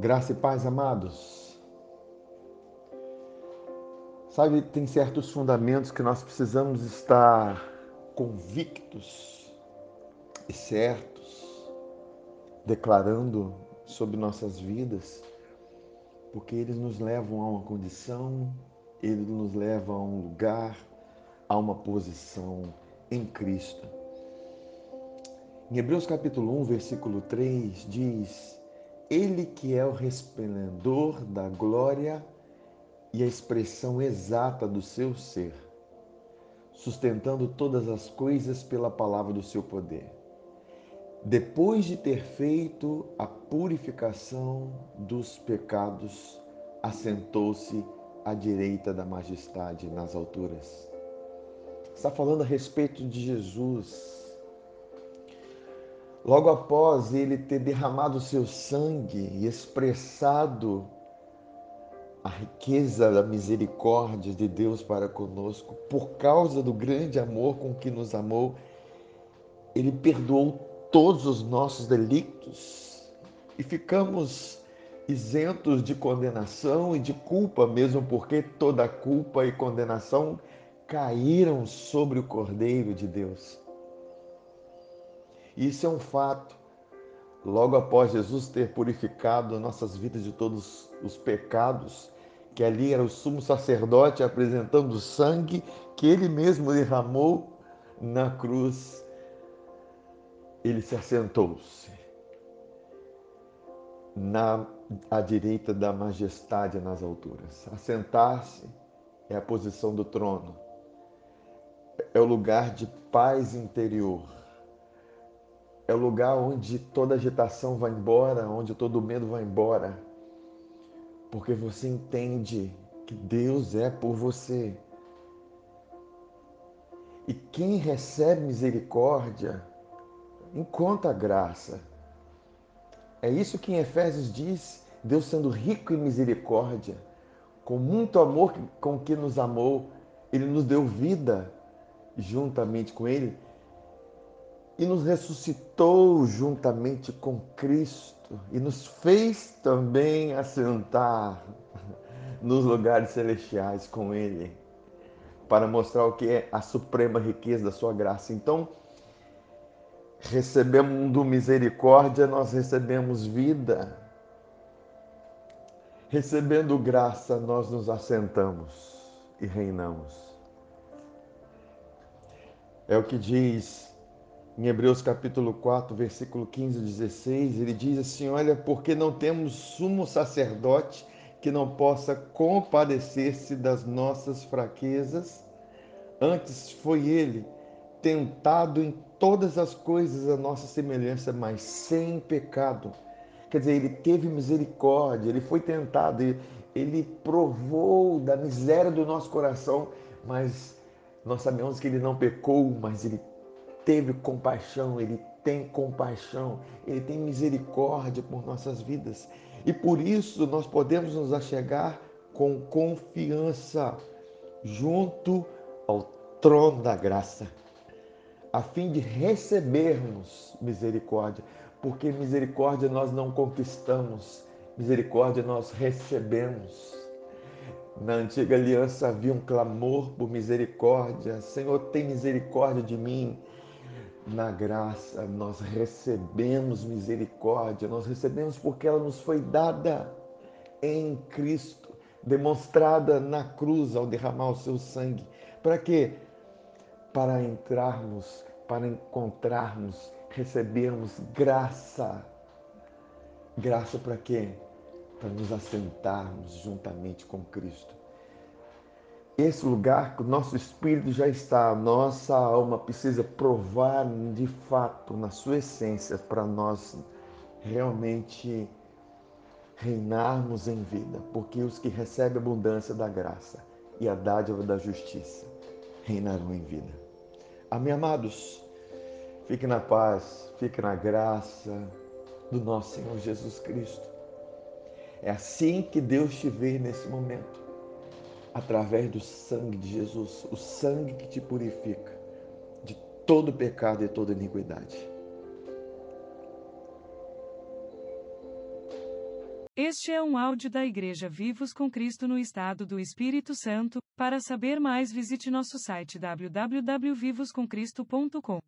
Graça e paz, amados. Sabe, tem certos fundamentos que nós precisamos estar convictos e certos, declarando sobre nossas vidas, porque eles nos levam a uma condição, eles nos levam a um lugar, a uma posição em Cristo. Em Hebreus capítulo 1, versículo 3 diz: ele que é o resplendor da glória e a expressão exata do seu ser, sustentando todas as coisas pela palavra do seu poder. Depois de ter feito a purificação dos pecados, assentou-se à direita da majestade nas alturas. Está falando a respeito de Jesus, Logo após ele ter derramado seu sangue e expressado a riqueza da misericórdia de Deus para conosco, por causa do grande amor com que nos amou, ele perdoou todos os nossos delitos e ficamos isentos de condenação e de culpa, mesmo porque toda culpa e condenação caíram sobre o Cordeiro de Deus. Isso é um fato. Logo após Jesus ter purificado nossas vidas de todos os pecados, que ali era o sumo sacerdote apresentando o sangue que ele mesmo derramou na cruz, ele se assentou-se na à direita da majestade nas alturas. Assentar-se é a posição do trono. É o lugar de paz interior é o lugar onde toda agitação vai embora, onde todo medo vai embora. Porque você entende que Deus é por você. E quem recebe misericórdia encontra graça. É isso que em Efésios diz, Deus sendo rico em misericórdia, com muito amor com que nos amou, ele nos deu vida juntamente com ele e nos ressuscitou juntamente com Cristo e nos fez também assentar nos lugares celestiais com Ele, para mostrar o que é a suprema riqueza da Sua graça. Então, recebendo misericórdia, nós recebemos vida. Recebendo graça, nós nos assentamos e reinamos. É o que diz em Hebreus capítulo 4, versículo 15 e 16, ele diz assim: Olha, porque não temos sumo sacerdote que não possa compadecer-se das nossas fraquezas, antes foi ele tentado em todas as coisas a nossa semelhança, mas sem pecado. Quer dizer, ele teve misericórdia, ele foi tentado, ele, ele provou da miséria do nosso coração, mas nós sabemos que ele não pecou, mas ele teve compaixão, Ele tem compaixão, Ele tem misericórdia por nossas vidas. E por isso nós podemos nos achegar com confiança junto ao trono da graça, a fim de recebermos misericórdia, porque misericórdia nós não conquistamos, misericórdia nós recebemos. Na antiga aliança havia um clamor por misericórdia: Senhor, tem misericórdia de mim na graça nós recebemos misericórdia, nós recebemos porque ela nos foi dada em Cristo, demonstrada na cruz ao derramar o seu sangue. Para quê? Para entrarmos, para encontrarmos, recebermos graça. Graça para quê? Para nos assentarmos juntamente com Cristo esse lugar que o nosso espírito já está, nossa alma precisa provar de fato, na sua essência, para nós realmente reinarmos em vida, porque os que recebem a abundância da graça e a dádiva da justiça reinarão em vida. Amém, amados? Fique na paz, fique na graça do nosso Senhor Jesus Cristo. É assim que Deus te vê nesse momento através do sangue de Jesus, o sangue que te purifica de todo pecado e toda iniquidade. Este é um áudio da Igreja Vivos com Cristo no Estado do Espírito Santo. Para saber mais, visite nosso site www.vivoscomcristo.com.